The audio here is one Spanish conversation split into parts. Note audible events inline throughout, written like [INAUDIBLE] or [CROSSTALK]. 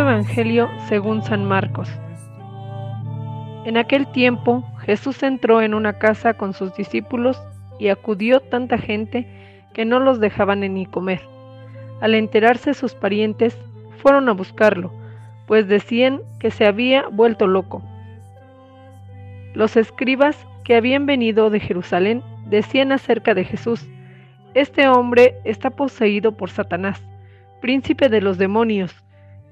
Evangelio según San Marcos. En aquel tiempo Jesús entró en una casa con sus discípulos y acudió tanta gente que no los dejaban ni comer. Al enterarse sus parientes, fueron a buscarlo, pues decían que se había vuelto loco. Los escribas que habían venido de Jerusalén decían acerca de Jesús, Este hombre está poseído por Satanás, príncipe de los demonios,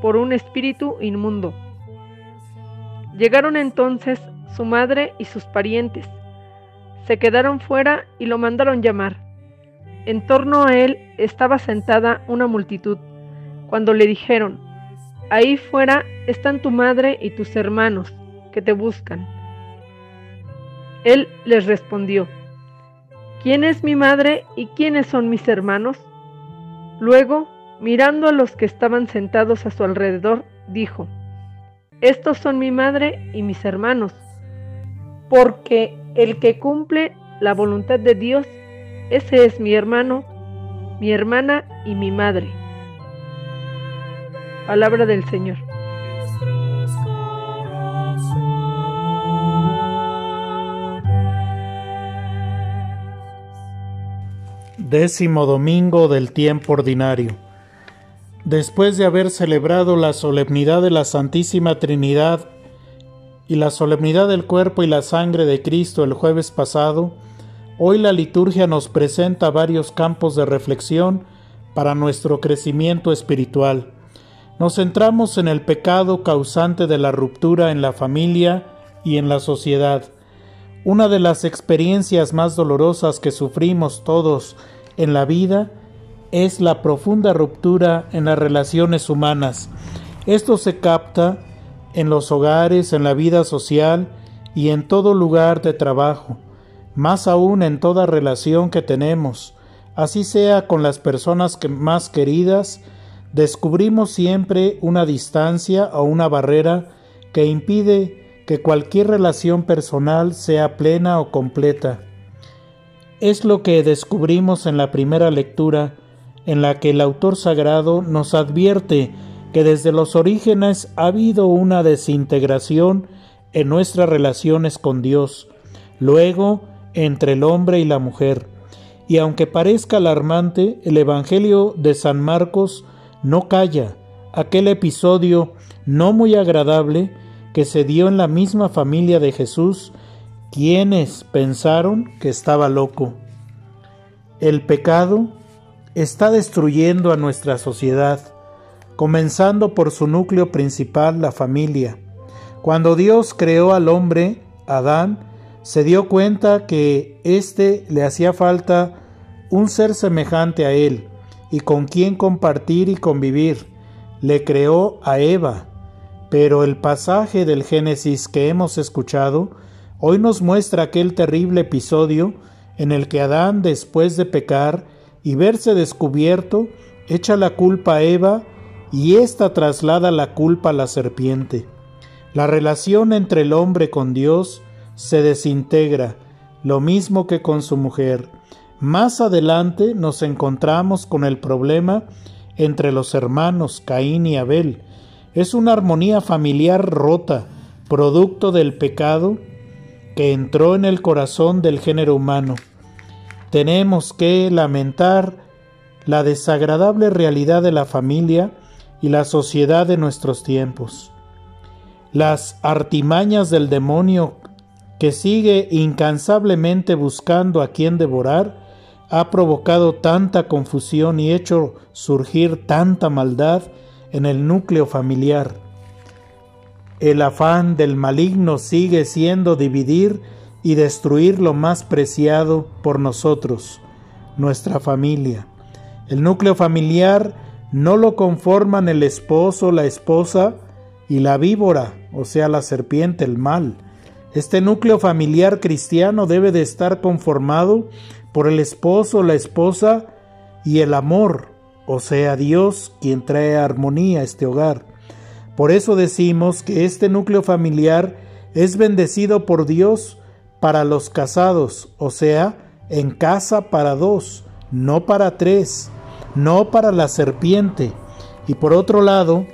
por un espíritu inmundo. Llegaron entonces su madre y sus parientes. Se quedaron fuera y lo mandaron llamar. En torno a él estaba sentada una multitud. Cuando le dijeron, Ahí fuera están tu madre y tus hermanos, que te buscan. Él les respondió, ¿quién es mi madre y quiénes son mis hermanos? Luego, mirando a los que estaban sentados a su alrededor, dijo, Estos son mi madre y mis hermanos, porque el que cumple la voluntad de Dios, ese es mi hermano, mi hermana y mi madre. Palabra del Señor. Décimo domingo del tiempo ordinario. Después de haber celebrado la solemnidad de la Santísima Trinidad y la solemnidad del cuerpo y la sangre de Cristo el jueves pasado, hoy la liturgia nos presenta varios campos de reflexión para nuestro crecimiento espiritual. Nos centramos en el pecado causante de la ruptura en la familia y en la sociedad. Una de las experiencias más dolorosas que sufrimos todos en la vida es la profunda ruptura en las relaciones humanas. Esto se capta en los hogares, en la vida social y en todo lugar de trabajo, más aún en toda relación que tenemos, así sea con las personas que más queridas, descubrimos siempre una distancia o una barrera que impide que cualquier relación personal sea plena o completa. Es lo que descubrimos en la primera lectura, en la que el autor sagrado nos advierte que desde los orígenes ha habido una desintegración en nuestras relaciones con Dios, luego entre el hombre y la mujer. Y aunque parezca alarmante, el Evangelio de San Marcos no calla aquel episodio no muy agradable que se dio en la misma familia de Jesús quienes pensaron que estaba loco. El pecado está destruyendo a nuestra sociedad, comenzando por su núcleo principal, la familia. Cuando Dios creó al hombre, Adán, se dio cuenta que éste le hacía falta un ser semejante a él y con quien compartir y convivir. Le creó a Eva, pero el pasaje del Génesis que hemos escuchado Hoy nos muestra aquel terrible episodio en el que Adán, después de pecar y verse descubierto, echa la culpa a Eva y ésta traslada la culpa a la serpiente. La relación entre el hombre con Dios se desintegra, lo mismo que con su mujer. Más adelante nos encontramos con el problema entre los hermanos Caín y Abel. Es una armonía familiar rota, producto del pecado que entró en el corazón del género humano. Tenemos que lamentar la desagradable realidad de la familia y la sociedad de nuestros tiempos. Las artimañas del demonio que sigue incansablemente buscando a quien devorar, ha provocado tanta confusión y hecho surgir tanta maldad en el núcleo familiar. El afán del maligno sigue siendo dividir y destruir lo más preciado por nosotros, nuestra familia. El núcleo familiar no lo conforman el esposo, la esposa y la víbora, o sea, la serpiente, el mal. Este núcleo familiar cristiano debe de estar conformado por el esposo, la esposa y el amor, o sea, Dios quien trae armonía a este hogar. Por eso decimos que este núcleo familiar es bendecido por Dios para los casados, o sea, en casa para dos, no para tres, no para la serpiente. Y por otro lado,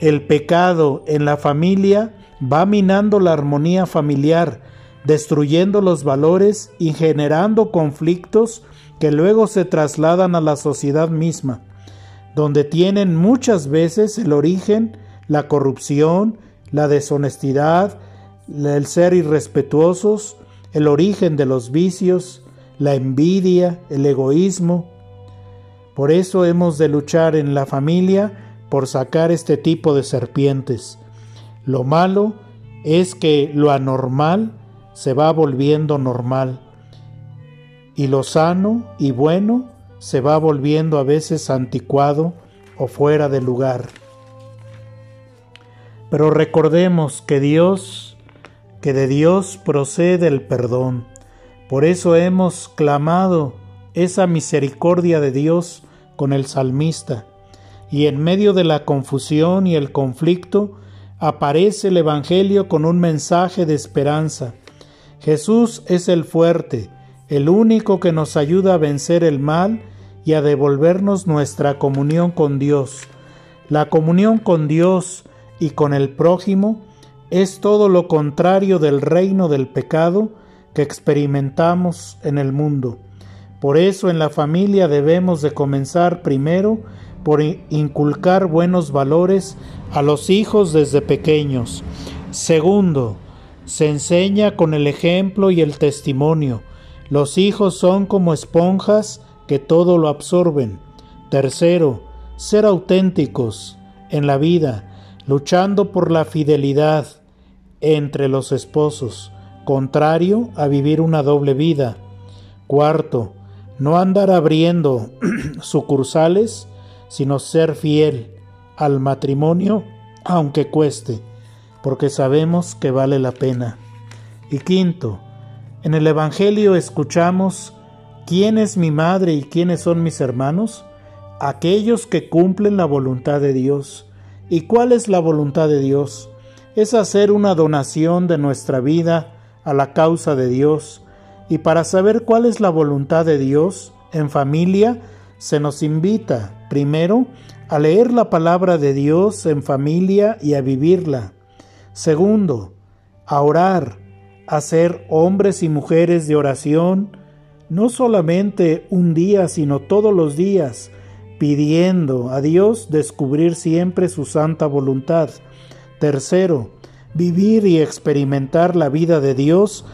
el pecado en la familia va minando la armonía familiar, destruyendo los valores y generando conflictos que luego se trasladan a la sociedad misma, donde tienen muchas veces el origen la corrupción, la deshonestidad, el ser irrespetuosos, el origen de los vicios, la envidia, el egoísmo. Por eso hemos de luchar en la familia por sacar este tipo de serpientes. Lo malo es que lo anormal se va volviendo normal y lo sano y bueno se va volviendo a veces anticuado o fuera de lugar. Pero recordemos que Dios, que de Dios procede el perdón. Por eso hemos clamado esa misericordia de Dios con el salmista. Y en medio de la confusión y el conflicto aparece el Evangelio con un mensaje de esperanza Jesús es el fuerte, el único que nos ayuda a vencer el mal y a devolvernos nuestra comunión con Dios. La comunión con Dios y con el prójimo es todo lo contrario del reino del pecado que experimentamos en el mundo. Por eso en la familia debemos de comenzar primero por inculcar buenos valores a los hijos desde pequeños. Segundo, se enseña con el ejemplo y el testimonio. Los hijos son como esponjas que todo lo absorben. Tercero, ser auténticos en la vida, luchando por la fidelidad entre los esposos, contrario a vivir una doble vida. Cuarto, no andar abriendo [CLEARS THROAT] sucursales, sino ser fiel al matrimonio, aunque cueste porque sabemos que vale la pena. Y quinto, en el Evangelio escuchamos quién es mi madre y quiénes son mis hermanos, aquellos que cumplen la voluntad de Dios. ¿Y cuál es la voluntad de Dios? Es hacer una donación de nuestra vida a la causa de Dios. Y para saber cuál es la voluntad de Dios, en familia se nos invita, primero, a leer la palabra de Dios en familia y a vivirla. Segundo, a orar, a ser hombres y mujeres de oración, no solamente un día, sino todos los días, pidiendo a Dios descubrir siempre su santa voluntad. Tercero, vivir y experimentar la vida de Dios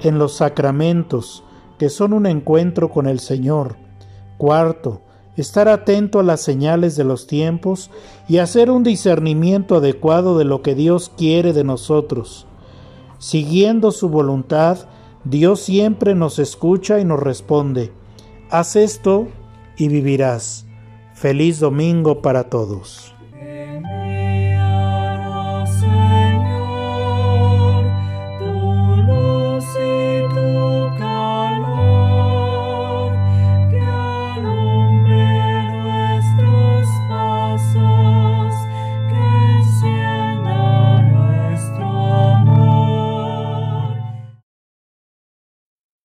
en los sacramentos, que son un encuentro con el Señor. Cuarto, estar atento a las señales de los tiempos y hacer un discernimiento adecuado de lo que Dios quiere de nosotros. Siguiendo su voluntad, Dios siempre nos escucha y nos responde, haz esto y vivirás. Feliz domingo para todos.